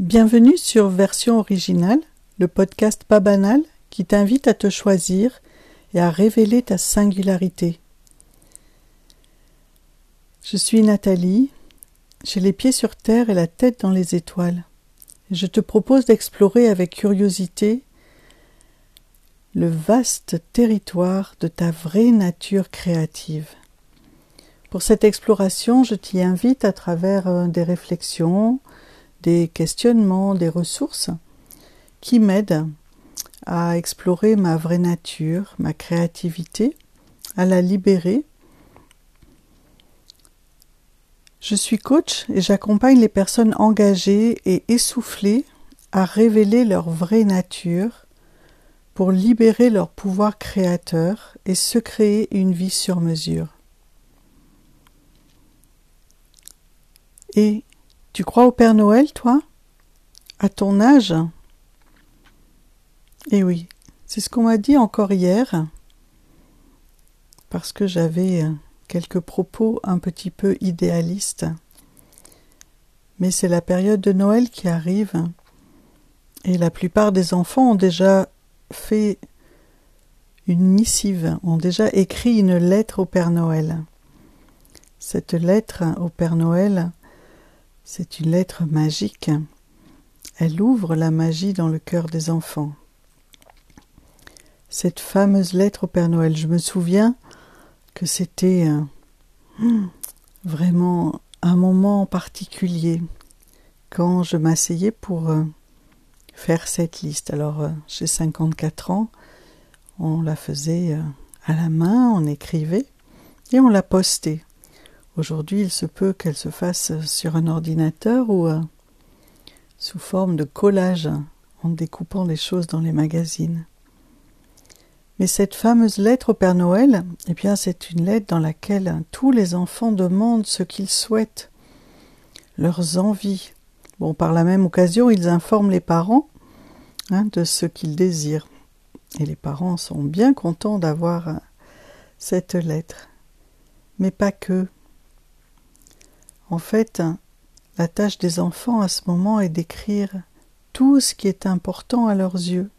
Bienvenue sur Version originale, le podcast pas banal qui t'invite à te choisir et à révéler ta singularité. Je suis Nathalie, j'ai les pieds sur terre et la tête dans les étoiles. je te propose d'explorer avec curiosité le vaste territoire de ta vraie nature créative. Pour cette exploration, je t'y invite à travers euh, des réflexions, des questionnements, des ressources qui m'aident à explorer ma vraie nature, ma créativité, à la libérer. Je suis coach et j'accompagne les personnes engagées et essoufflées à révéler leur vraie nature pour libérer leur pouvoir créateur et se créer une vie sur mesure. Et tu crois au Père Noël, toi? À ton âge? Eh oui, c'est ce qu'on m'a dit encore hier, parce que j'avais quelques propos un petit peu idéalistes. Mais c'est la période de Noël qui arrive, et la plupart des enfants ont déjà fait une missive, ont déjà écrit une lettre au Père Noël. Cette lettre au Père Noël, c'est une lettre magique. Elle ouvre la magie dans le cœur des enfants. Cette fameuse lettre au Père Noël, je me souviens que c'était euh, vraiment un moment particulier quand je m'asseyais pour euh, faire cette liste. Alors, euh, j'ai 54 ans, on la faisait à la main, on écrivait et on la postait. Aujourd'hui, il se peut qu'elle se fasse sur un ordinateur ou euh, sous forme de collage en découpant les choses dans les magazines. Mais cette fameuse lettre au Père Noël, eh bien, c'est une lettre dans laquelle tous les enfants demandent ce qu'ils souhaitent, leurs envies. Bon, par la même occasion, ils informent les parents hein, de ce qu'ils désirent. Et les parents sont bien contents d'avoir euh, cette lettre. Mais pas que. En fait, la tâche des enfants à ce moment est d'écrire tout ce qui est important à leurs yeux.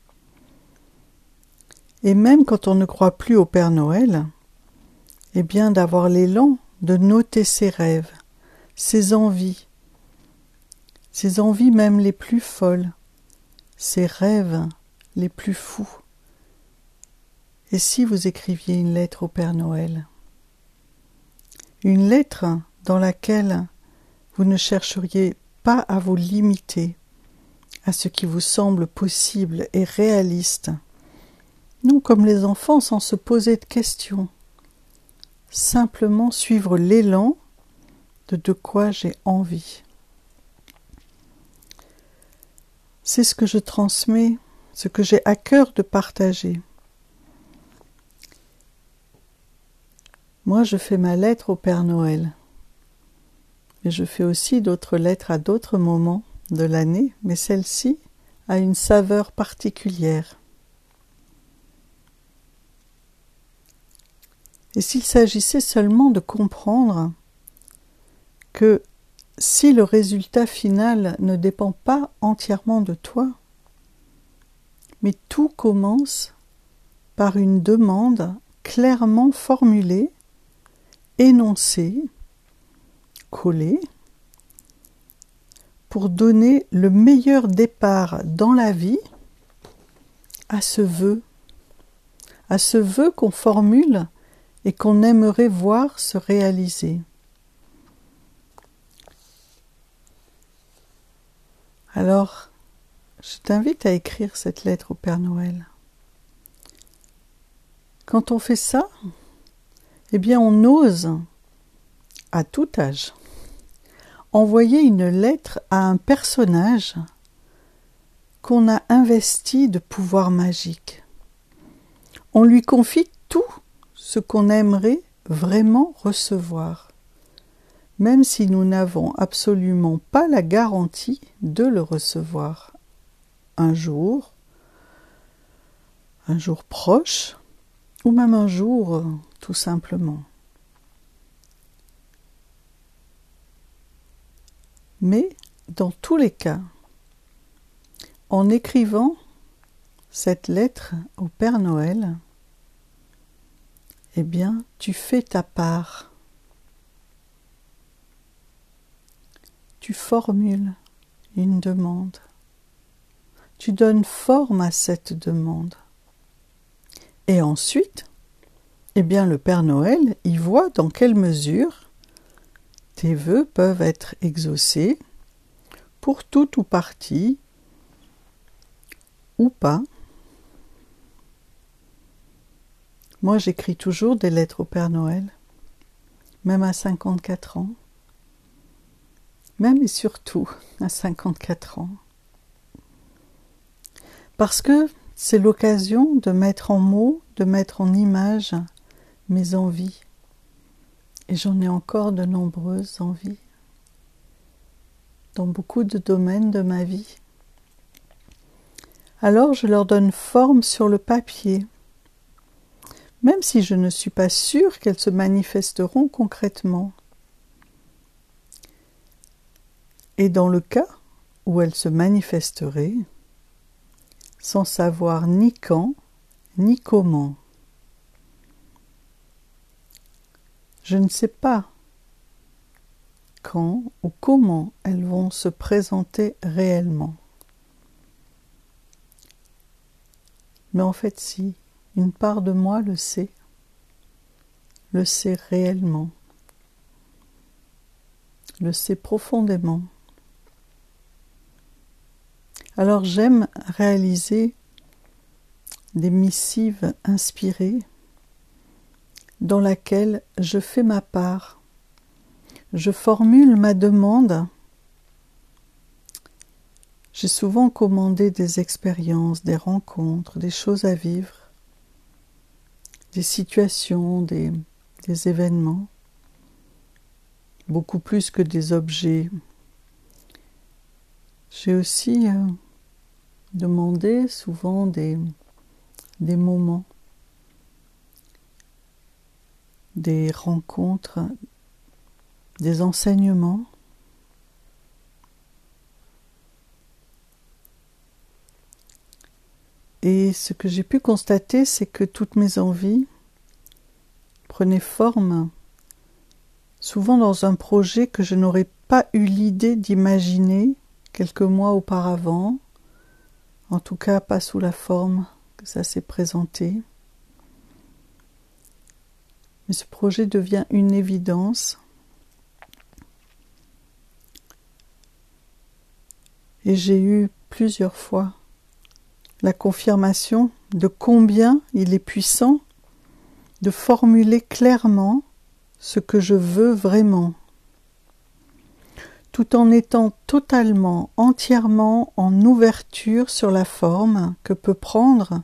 Et même quand on ne croit plus au Père Noël, eh bien d'avoir l'élan de noter ses rêves, ses envies, ses envies même les plus folles, ses rêves les plus fous. Et si vous écriviez une lettre au Père Noël? Une lettre dans laquelle vous ne chercheriez pas à vous limiter à ce qui vous semble possible et réaliste, non comme les enfants sans se poser de questions, simplement suivre l'élan de de quoi j'ai envie. C'est ce que je transmets, ce que j'ai à cœur de partager. Moi, je fais ma lettre au Père Noël. Et je fais aussi d'autres lettres à d'autres moments de l'année, mais celle-ci a une saveur particulière. Et s'il s'agissait seulement de comprendre que si le résultat final ne dépend pas entièrement de toi, mais tout commence par une demande clairement formulée, énoncée, coller pour donner le meilleur départ dans la vie à ce vœu, à ce vœu qu'on formule et qu'on aimerait voir se réaliser. Alors, je t'invite à écrire cette lettre au Père Noël. Quand on fait ça, eh bien on ose à tout âge envoyer une lettre à un personnage qu'on a investi de pouvoir magique. On lui confie tout ce qu'on aimerait vraiment recevoir, même si nous n'avons absolument pas la garantie de le recevoir un jour, un jour proche, ou même un jour tout simplement. Mais, dans tous les cas, en écrivant cette lettre au Père Noël, eh bien, tu fais ta part. Tu formules une demande. Tu donnes forme à cette demande. Et ensuite, eh bien, le Père Noël y voit dans quelle mesure tes vœux peuvent être exaucés pour tout ou partie ou pas Moi, j'écris toujours des lettres au Père Noël, même à 54 ans, même et surtout à 54 ans. Parce que c'est l'occasion de mettre en mots, de mettre en image mes envies. Et j'en ai encore de nombreuses envies dans beaucoup de domaines de ma vie. Alors je leur donne forme sur le papier même si je ne suis pas sûre qu'elles se manifesteront concrètement. Et dans le cas où elles se manifesteraient, sans savoir ni quand, ni comment. Je ne sais pas quand ou comment elles vont se présenter réellement. Mais en fait, si. Une part de moi le sait, le sait réellement, le sait profondément. Alors j'aime réaliser des missives inspirées dans laquelle je fais ma part, je formule ma demande. J'ai souvent commandé des expériences, des rencontres, des choses à vivre des situations, des, événements, beaucoup plus que des objets. J'ai aussi euh, demandé souvent des, des moments, des rencontres, des enseignements. Et ce que j'ai pu constater, c'est que toutes mes envies prenaient forme souvent dans un projet que je n'aurais pas eu l'idée d'imaginer quelques mois auparavant, en tout cas pas sous la forme que ça s'est présenté. Mais ce projet devient une évidence. Et j'ai eu plusieurs fois la confirmation de combien il est puissant de formuler clairement ce que je veux vraiment, tout en étant totalement, entièrement en ouverture sur la forme que peut prendre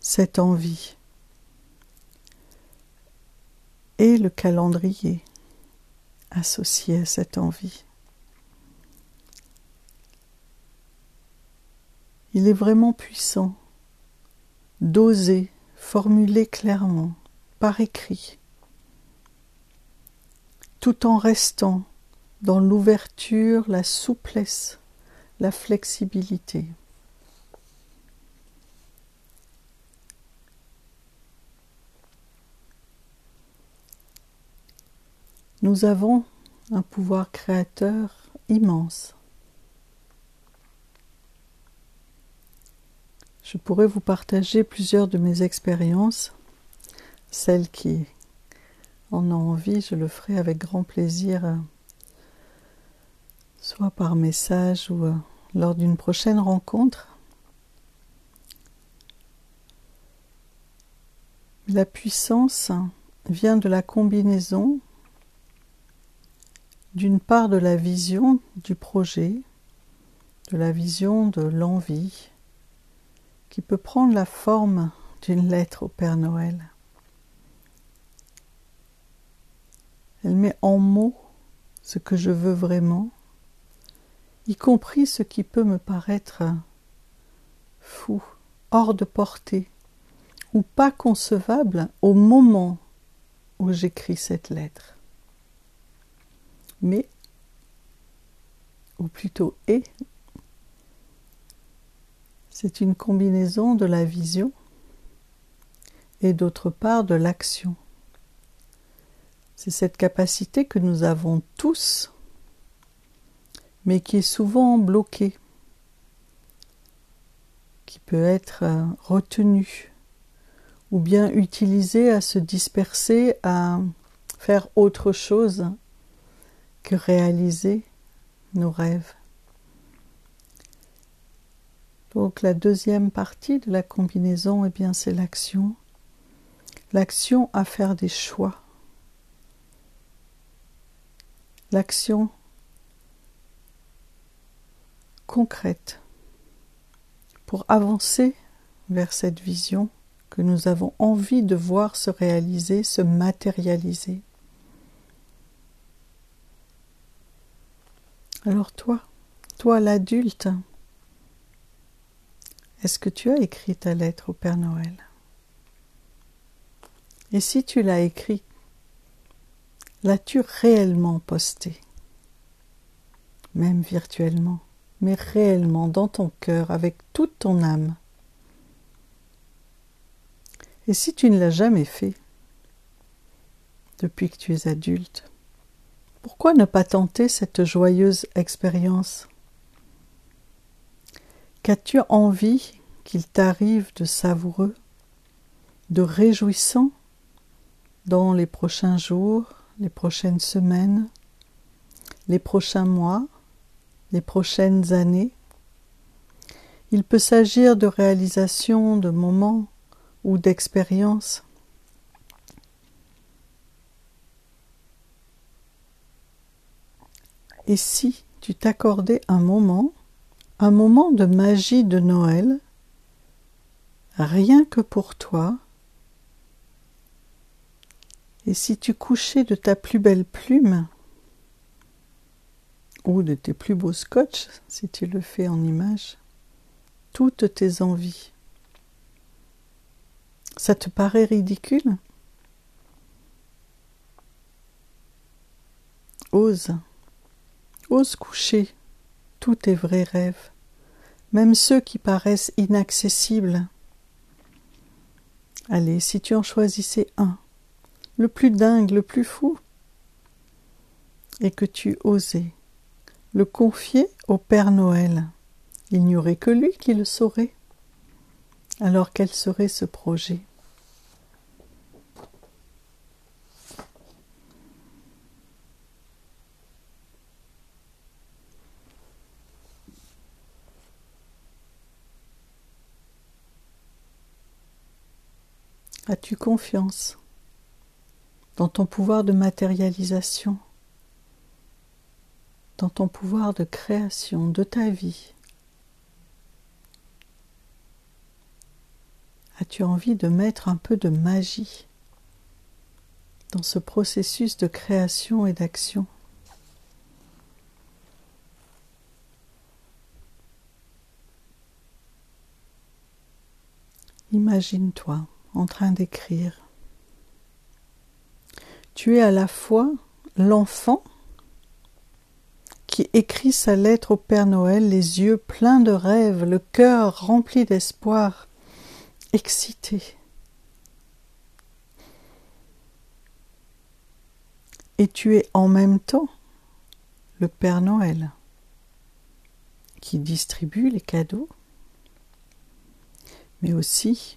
cette envie et le calendrier associé à cette envie. Il est vraiment puissant d'oser formuler clairement, par écrit, tout en restant dans l'ouverture, la souplesse, la flexibilité. Nous avons un pouvoir créateur immense. Je pourrais vous partager plusieurs de mes expériences. Celles qui en ont envie, je le ferai avec grand plaisir, euh, soit par message ou euh, lors d'une prochaine rencontre. La puissance vient de la combinaison d'une part de la vision du projet, de la vision de l'envie, qui peut prendre la forme d'une lettre au Père Noël. Elle met en mots ce que je veux vraiment, y compris ce qui peut me paraître fou, hors de portée, ou pas concevable au moment où j'écris cette lettre. Mais, ou plutôt est, c'est une combinaison de la vision et d'autre part de l'action. C'est cette capacité que nous avons tous, mais qui est souvent bloquée, qui peut être euh, retenue ou bien utilisée à se disperser, à faire autre chose que réaliser nos rêves. Donc la deuxième partie de la combinaison, eh bien c'est l'action. L'action à faire des choix. L'action concrète pour avancer vers cette vision que nous avons envie de voir se réaliser, se matérialiser. Alors toi, toi l'adulte, est-ce que tu as écrit ta lettre au Père Noël? Et si tu l'as écrit, l'as-tu réellement posté Même virtuellement, mais réellement dans ton cœur, avec toute ton âme. Et si tu ne l'as jamais fait, depuis que tu es adulte, pourquoi ne pas tenter cette joyeuse expérience? Qu'as-tu envie qu'il t'arrive de savoureux, de réjouissant dans les prochains jours, les prochaines semaines, les prochains mois, les prochaines années? Il peut s'agir de réalisation de moments ou d'expériences. Et si tu t'accordais un moment un moment de magie de Noël, rien que pour toi, et si tu couchais de ta plus belle plume, ou de tes plus beaux scotch, si tu le fais en image, toutes tes envies, ça te paraît ridicule? Ose, ose coucher tous tes vrais rêves même ceux qui paraissent inaccessibles. Allez, si tu en choisissais un, le plus dingue, le plus fou, et que tu osais le confier au Père Noël, il n'y aurait que lui qui le saurait. Alors quel serait ce projet? As-tu confiance dans ton pouvoir de matérialisation, dans ton pouvoir de création de ta vie? As-tu envie de mettre un peu de magie dans ce processus de création et d'action? Imagine-toi en train d'écrire. Tu es à la fois l'enfant qui écrit sa lettre au Père Noël, les yeux pleins de rêves, le cœur rempli d'espoir, excité. Et tu es en même temps le Père Noël qui distribue les cadeaux, mais aussi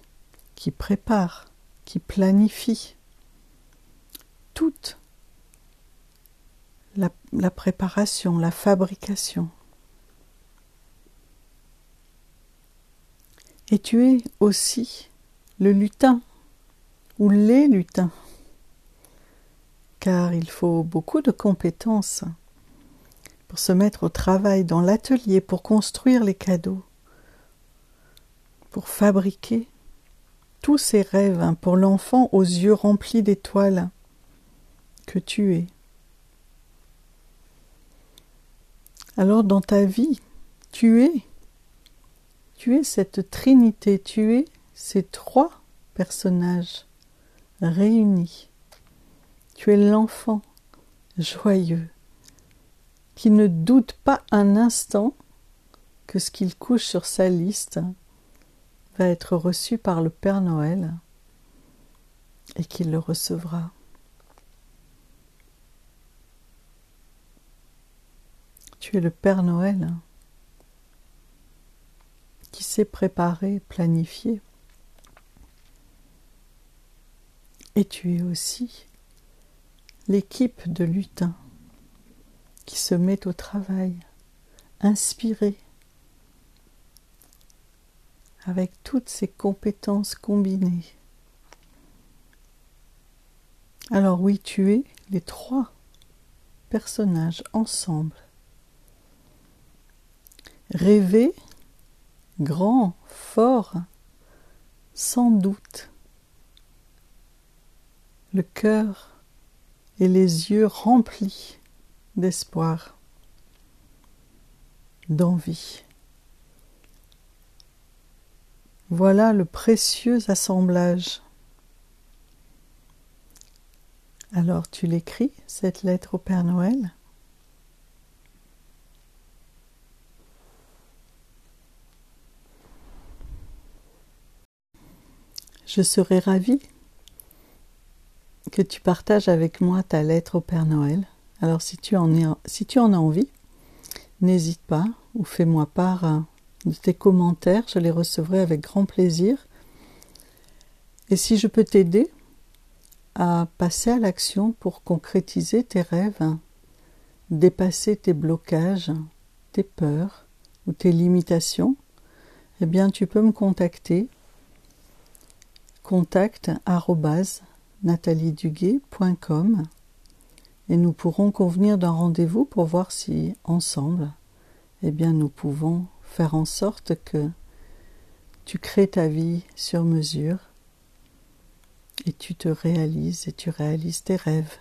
qui prépare, qui planifie toute la, préparation, la fabrication. Et tu es aussi le lutin ou les lutins, car il faut beaucoup de compétences pour se mettre au travail dans l'atelier, pour construire les cadeaux, pour fabriquer tous ces rêves hein, pour l'enfant aux yeux remplis d'étoiles que tu es. Alors dans ta vie, tu es, tu es cette trinité, tu es ces trois personnages réunis. Tu es l'enfant joyeux qui ne doute pas un instant que ce qu'il couche sur sa liste va être reçu par le Père Noël et qu'il le recevra. Tu es le Père Noël qui s'est préparé, planifié. Et tu es aussi l'équipe de lutin qui se met au travail, inspiré, avec toutes ses compétences combinées. Alors oui, tu es les trois personnages ensemble. Rêver, grand, fort, sans doute. Le cœur et les yeux remplis d'espoir, d'envie. Voilà le précieux assemblage. Alors tu l'écris, cette lettre au Père Noël? Je serai ravie que tu partages avec moi ta lettre au Père Noël. Alors si tu en, as envie, n'hésite pas ou fais-moi part euh, de tes commentaires, je les recevrai avec grand plaisir. Et si je peux t'aider à passer à l'action pour concrétiser tes rêves, dépasser tes blocages, tes peurs ou tes limitations, eh bien tu peux me contacter contact et nous pourrons convenir d'un rendez-vous pour voir si ensemble eh bien nous pouvons faire en sorte que tu crées ta vie sur mesure et tu te réalises et tu réalises tes rêves.